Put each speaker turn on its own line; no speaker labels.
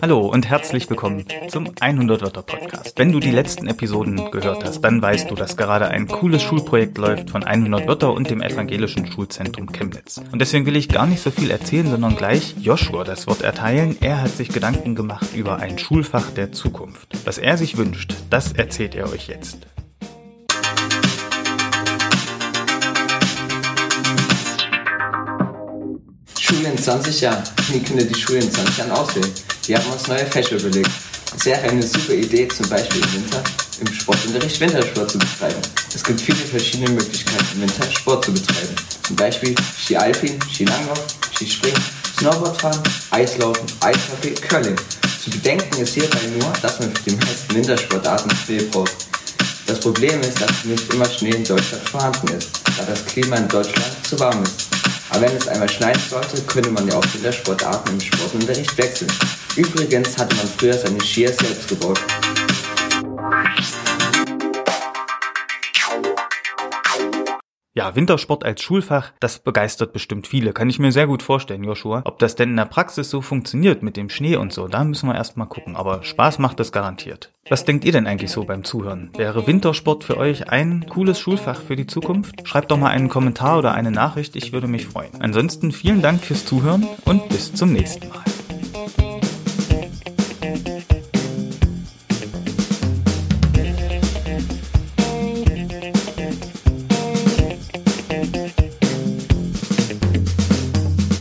Hallo und herzlich willkommen zum 100 Wörter Podcast. Wenn du die letzten Episoden gehört hast, dann weißt du, dass gerade ein cooles Schulprojekt läuft von 100 Wörter und dem Evangelischen Schulzentrum Chemnitz. Und deswegen will ich gar nicht so viel erzählen, sondern gleich Joshua das Wort erteilen. Er hat sich Gedanken gemacht über ein Schulfach der Zukunft. Was er sich wünscht, das erzählt er euch jetzt.
Schule in 20 Jahren. Wie können die Schule in 20 Jahren aussehen? Wir haben uns neue Fächer überlegt. Es wäre eine super Idee, zum Beispiel im Winter im Sportunterricht Wintersport zu betreiben. Es gibt viele verschiedene Möglichkeiten, im Winter Sport zu betreiben. Zum Beispiel Ski Alpin, Skilanglauf, Skispringen, Snowboardfahren, Eislaufen, Eishockey, Curling. Zu bedenken ist hierbei nur, dass man für die meisten Wintersportarten Schnee braucht. Das Problem ist, dass nicht immer Schnee in Deutschland vorhanden ist, da das Klima in Deutschland zu warm ist. Aber wenn es einmal schneien sollte, könnte man ja auch Wintersportarten im Sportunterricht wechseln. Übrigens hatte man früher seine Skier selbst gebaut.
Ja, Wintersport als Schulfach, das begeistert bestimmt viele. Kann ich mir sehr gut vorstellen, Joshua. Ob das denn in der Praxis so funktioniert mit dem Schnee und so, da müssen wir erstmal gucken. Aber Spaß macht es garantiert. Was denkt ihr denn eigentlich so beim Zuhören? Wäre Wintersport für euch ein cooles Schulfach für die Zukunft? Schreibt doch mal einen Kommentar oder eine Nachricht, ich würde mich freuen. Ansonsten vielen Dank fürs Zuhören und bis zum nächsten Mal.